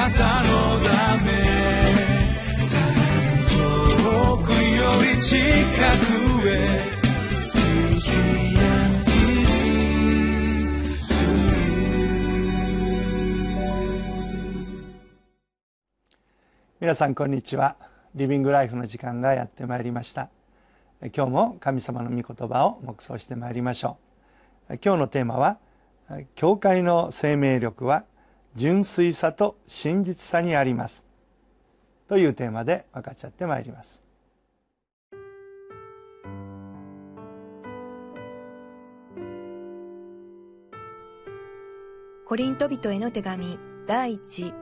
なたのため。遠くより近くへ。皆さんこんにちは。リビングライフの時間がやってまいりました。今日も神様の御言葉を黙想してまいりましょう。今日のテーマは教会の生命力は純粋さと真実さにあります。というテーマで分かっちゃってまいります。コリント人への手紙第一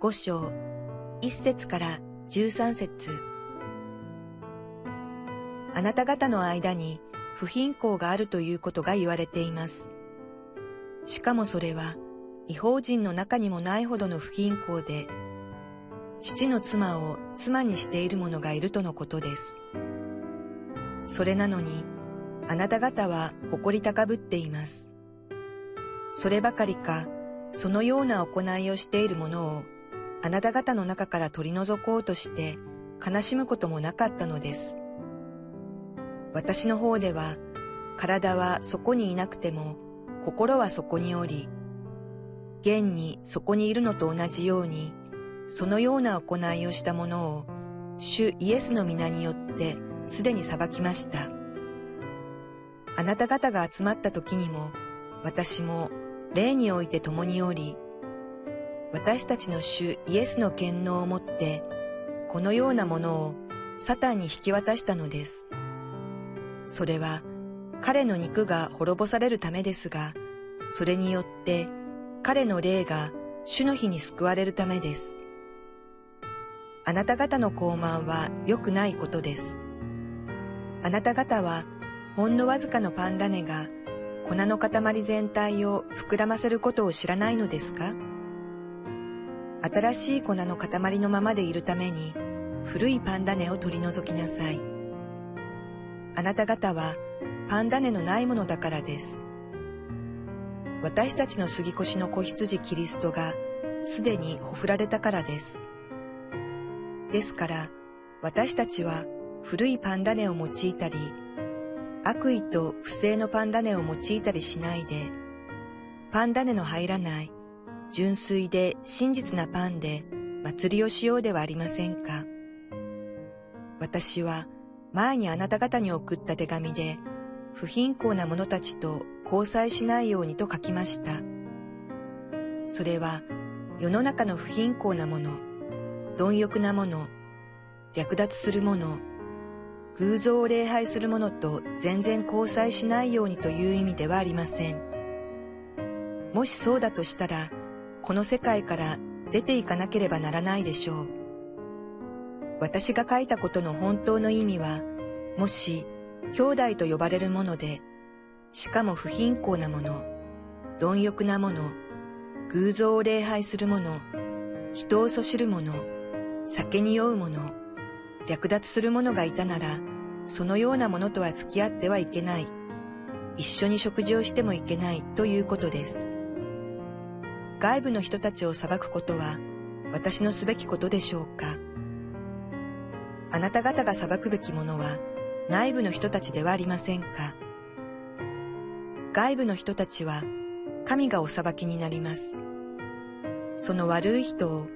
五章1節から13節。あなた方の間に不貧困があるということが言われています。しかもそれは違法人の中にもないほどの不貧困で、父の妻を妻にしている者がいるとのことです。それなのに、あなた方は誇り高ぶっています。そればかりか、そのような行いをしている者をあなた方の中から取り除こうとして悲しむこともなかったのです。私の方では、体はそこにいなくても、心はそこにおり、現にそこにいるのと同じように、そのような行いをした者を、主イエスの皆によってすでに裁きました。あなた方が集まった時にも、私も霊において共におり、私たちの主イエスの権能をもって、このようなものをサタンに引き渡したのです。それは彼の肉が滅ぼされるためですが、それによって彼の霊が主の日に救われるためです。あなた方の傲慢は良くないことです。あなた方はほんのわずかのパンダネが粉の塊全体を膨らませることを知らないのですか？新しい粉の塊のままでいるために古いパンダネを取り除きなさい。あなた方はパンダのないものだからです。私たちの杉越の子羊キリストがすでにほふられたからです。ですから私たちは古いパンダネを用いたり、悪意と不正のパンダネを用いたりしないで、パンダネの入らない純粋で真実なパンで祭りをしようではありませんか。私は前にあなた方に送った手紙で不貧困な者たちと交際しないようにと書きました。それは世の中の不貧困な者、貪欲な者、略奪する者、偶像を礼拝する者と全然交際しないようにという意味ではありません。もしそうだとしたら、この世界から出ていかなければならないでしょう。私が書いたことの本当の意味は、もし兄弟と呼ばれるもので、しかも不貧困なもの、貪欲なもの、偶像を礼拝する者、人をそしる者、酒に酔う者、略奪する者がいたなら、そのようなものとは付き合ってはいけない。一緒に食事をしてもいけないということです。外部の人たちを裁くことは私のすべきことでしょうかあなた方が裁くべきものは内部の人たちではありませんか？外部の人たちは神がお裁きになります。その悪い人を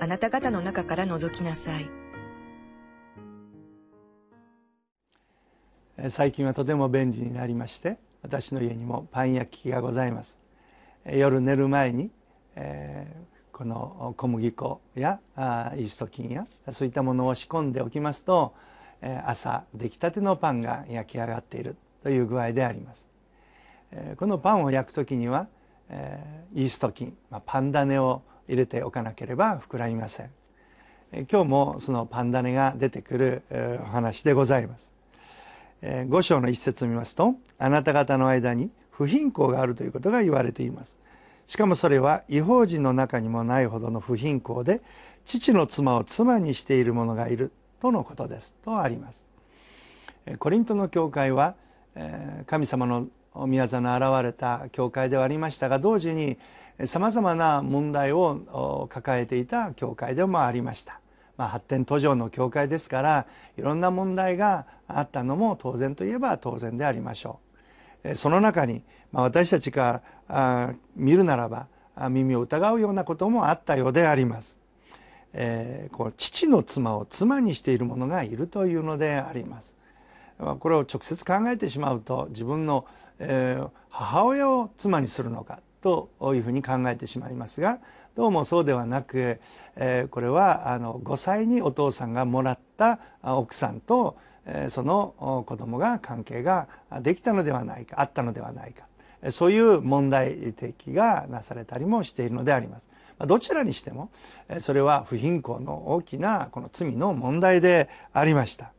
あなた方の中から除きなさい。最近はとても便利になりまして私の家にもパン焼き器がございます夜寝る前にえー、この小麦粉やあイースト菌やそういったものを仕込んでおきますと、朝出来たてのパンが焼き上がっているという具合であります、え、このパンを焼く時には、え、イースト菌、まあ、パン種を入れておかなければ膨らみません、え、今日もそのパン種が出てくる、え、お話でございます、えー、5章の一節を見ますとあなた方の間に不貧困があるということが言われています。しかもそれは違法人の中にもないほどの不貧困で父の妻を妻にしている者がいる。とのことですとありますコリントの教会は神様の御業の現れた教会ではありましたが同時にさまざまな問題を抱えていた教会でもありました。まあ、発展途上の教会ですからいろんな問題があったのも当然といえば当然でありましょう。その中に、まあ、私たちから見るならば耳を疑うようなこともあったようであります。えー、こう父の妻を妻にしている者がいるというのであります。これを直接考えてしまうと自分の、えー、母親を妻にするのかというふうに考えてしまいますがどうもそうではなく、えー、これはあの5歳にお父さんがもらった奥さんと、えー、その子供が関係ができたのではないかあったのではないかそういう問題提起がなされたりもしているのであります。どちらにしてもそれは不貧困の大きなこの罪の問題でありました。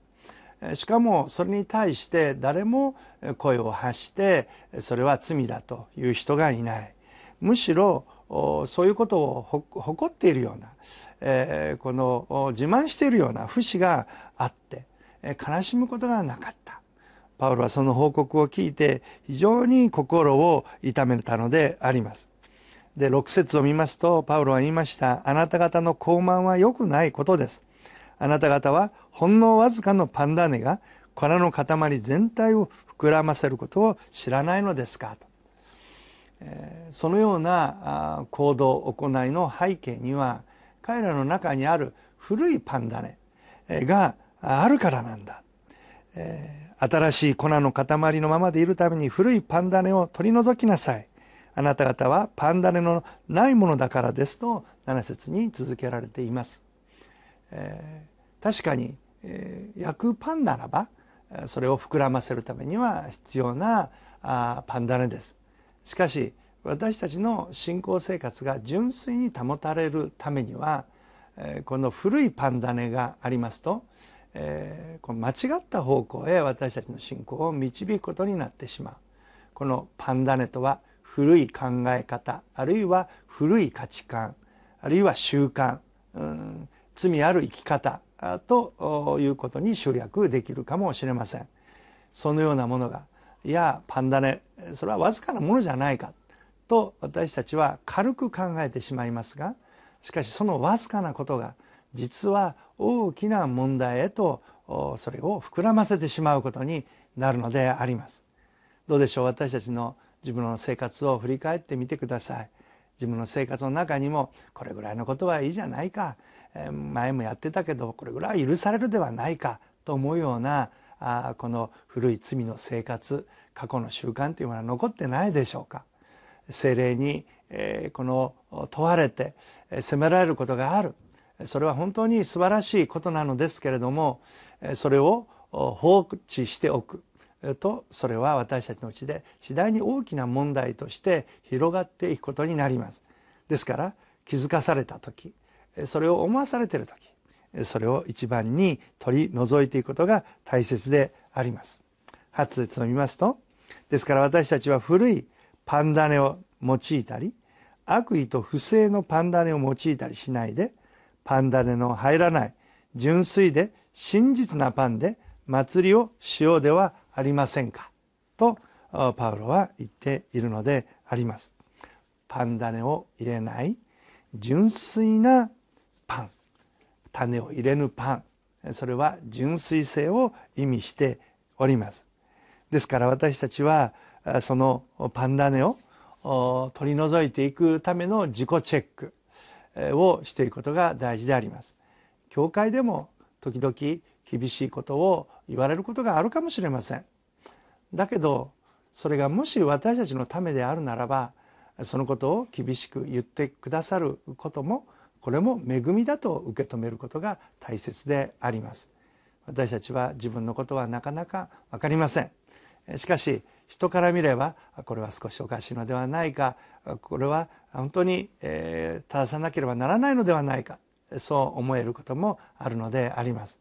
しかもそれに対して誰も声を発してそれは罪だという人がいない。むしろそういうことを誇っているような、この自慢しているような節があって悲しむことがなかった。パウロはその報告を聞いて非常に心を痛めたのであります。で、6節を見ますと、パウロは言いました。あなた方の高慢は良くないことです。あなた方はほんのわずかのパンダネが粉の塊全体を膨らませることを知らないのですか？と。そのような行動行いの背景には彼らの中にある古いパンダネがあるからなんだ。新しい粉の塊のままでいるために古いパンダネを取り除きなさい。あなた方はパンダネのないものだからですと7節に続けられています、えー、確かに、えー、焼くパンならばそれを膨らませるためには必要なあパンダネです。しかし私たちの信仰生活が純粋に保たれるためには、えー、この古いパンダネがありますと、えー、この間違った方向へ私たちの信仰を導くことになってしまう。このパンダネとは古い考え方あるいは古い価値観あるいは習慣、うん、罪ある生き方ということに集約できるかもしれませんそのようなものがいやパンダネそれはわずかなものじゃないかと私たちは軽く考えてしまいますがしかしそのわずかなことが実は大きな問題へとそれを膨らませてしまうことになるのであります。どうでしょう？私たちの自分の生活を振り返ってみてください。自分の生活の中にもこれぐらいのことはいいじゃないか。前もやってたけどこれぐらいは許されるではないか。と思うようなあこの古い罪の生活過去の習慣というものは残ってないでしょうか。精霊に、えこの問われて責められることがある。それは本当に素晴らしいことなのですけれどもそれを放置しておく。とそれは私たちのうちで次第に大きな問題として広がっていくことになります。ですから気づかされた時それを思わされている時それを一番に取り除いていくことが大切であります。初節を見ますとですから私たちは古いパンダネを用いたり悪意と不正のパンダネを用いたりしないでパンダネの入らない純粋で真実なパンで祭りをしようではありませんか？とパウロは言っているのであります。パン種を入れない純粋なパン種を入れぬパンそれは純粋性を意味しております。ですから私たちはそのパン種を取り除いていくための自己チェックをしていくことが大事であります。教会でも時々厳しいことを言われることがあるかもしれません。だけどそれがもし私たちのためであるならばそのことを厳しく言ってくださることもこれも恵みだと受け止めることが大切であります。私たちは自分のことはなかなか分かりません。しかし人から見ればこれは少しおかしいのではないかこれは本当に、え正さなければならないのではないかそう思えることもあるのであります。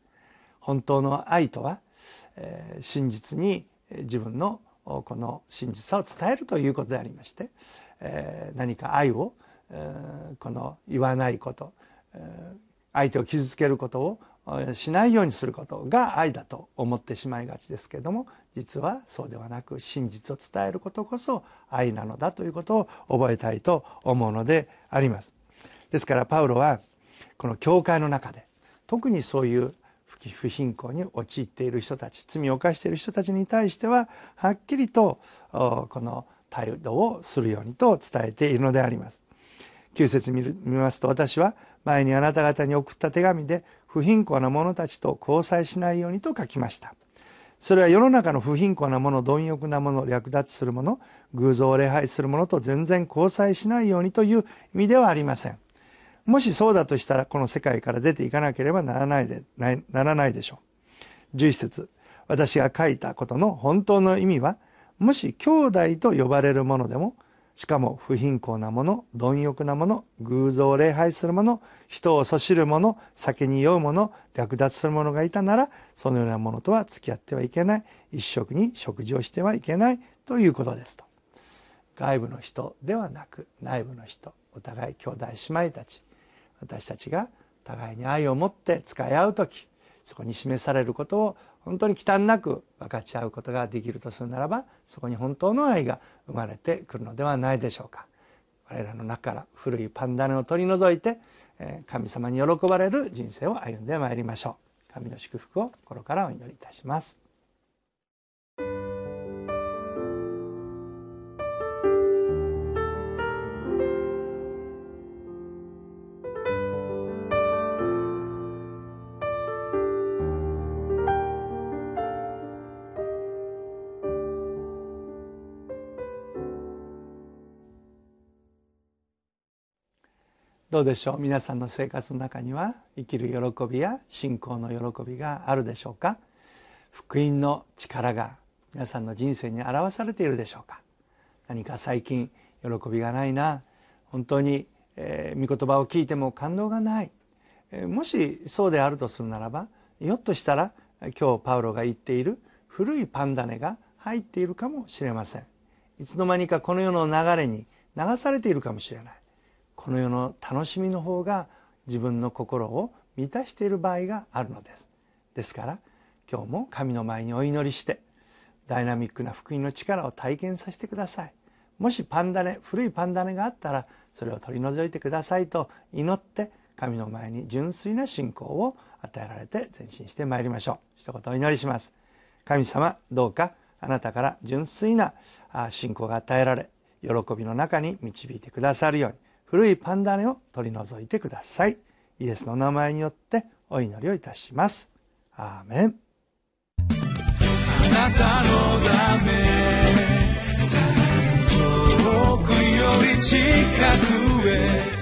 本当の愛とは、え、真実に自分のこの真実さを伝えるということでありまして、え、何か愛を、えー、この言わないこと、相手を傷つけることをしないようにすることが愛だと思ってしまいがちですけれども実はそうではなく真実を伝えることこそ愛なのだということを覚えたいと思うのであります。ですからパウロはこの教会の中で特にそういう不貧困に陥っている人たち罪を犯している人たちに対してははっきりとこの態度をするようにと伝えているのであります。9節見ますと私は前にあなた方に送った手紙で不貧困な者たちと交際しないようにと書きました。それは世の中の不貧困なもの、貪欲なもの、略奪するもの、偶像を礼拝するものと全然交際しないようにという意味ではありません。もしそうだとしたら、この世界から出ていかなければならないで、ならないでしょう。11節私が書いたことの本当の意味は、もし兄弟と呼ばれるものでも、しかも不貧困なもの、貪欲なもの、偶像を礼拝するもの、人をそしるもの、酒に酔うもの、略奪する者がいたなら、そのようなものとは付き合ってはいけない。一食に食事をしてはいけないということですと。外部の人ではなく、内部の人、お互い兄弟姉妹たち、私たちが互いに愛を持って使い合う時そこに示されることを本当に忌憚なく分かち合うことができるとするならばそこに本当の愛が生まれてくるのではないでしょうか。我らの中から古いパンダネを取り除いて神様に喜ばれる人生を歩んでまいりましょう。神の祝福を心からお祈りいたします。どうでしょう？皆さんの生活の中には生きる喜びや信仰の喜びがあるでしょうか？福音の力が皆さんの人生に表されているでしょうか？何か最近喜びがないな？本当に、えー、御言葉を聞いても感動がない、えー、もしそうであるとするならばひょっとしたら今日パウロが言っている古いパンダネが入っているかもしれません。いつの間にかこの世の流れに流されているかもしれない。この世の楽しみの方が自分の心を満たしている場合があるのです。ですから今日も神の前にお祈りしてダイナミックな福音の力を体験させてください。もしパンダネ古いパンダネがあったらそれを取り除いてくださいと祈って神の前に純粋な信仰を与えられて前進してまいりましょう。一言お祈りします。神様どうかあなたから純粋な信仰が与えられ喜びの中に導いてくださるように。古いパンダネを取り除いてください。イエスの名前によってお祈りをいたします。アーメン。あなたのため遠くより近くへ。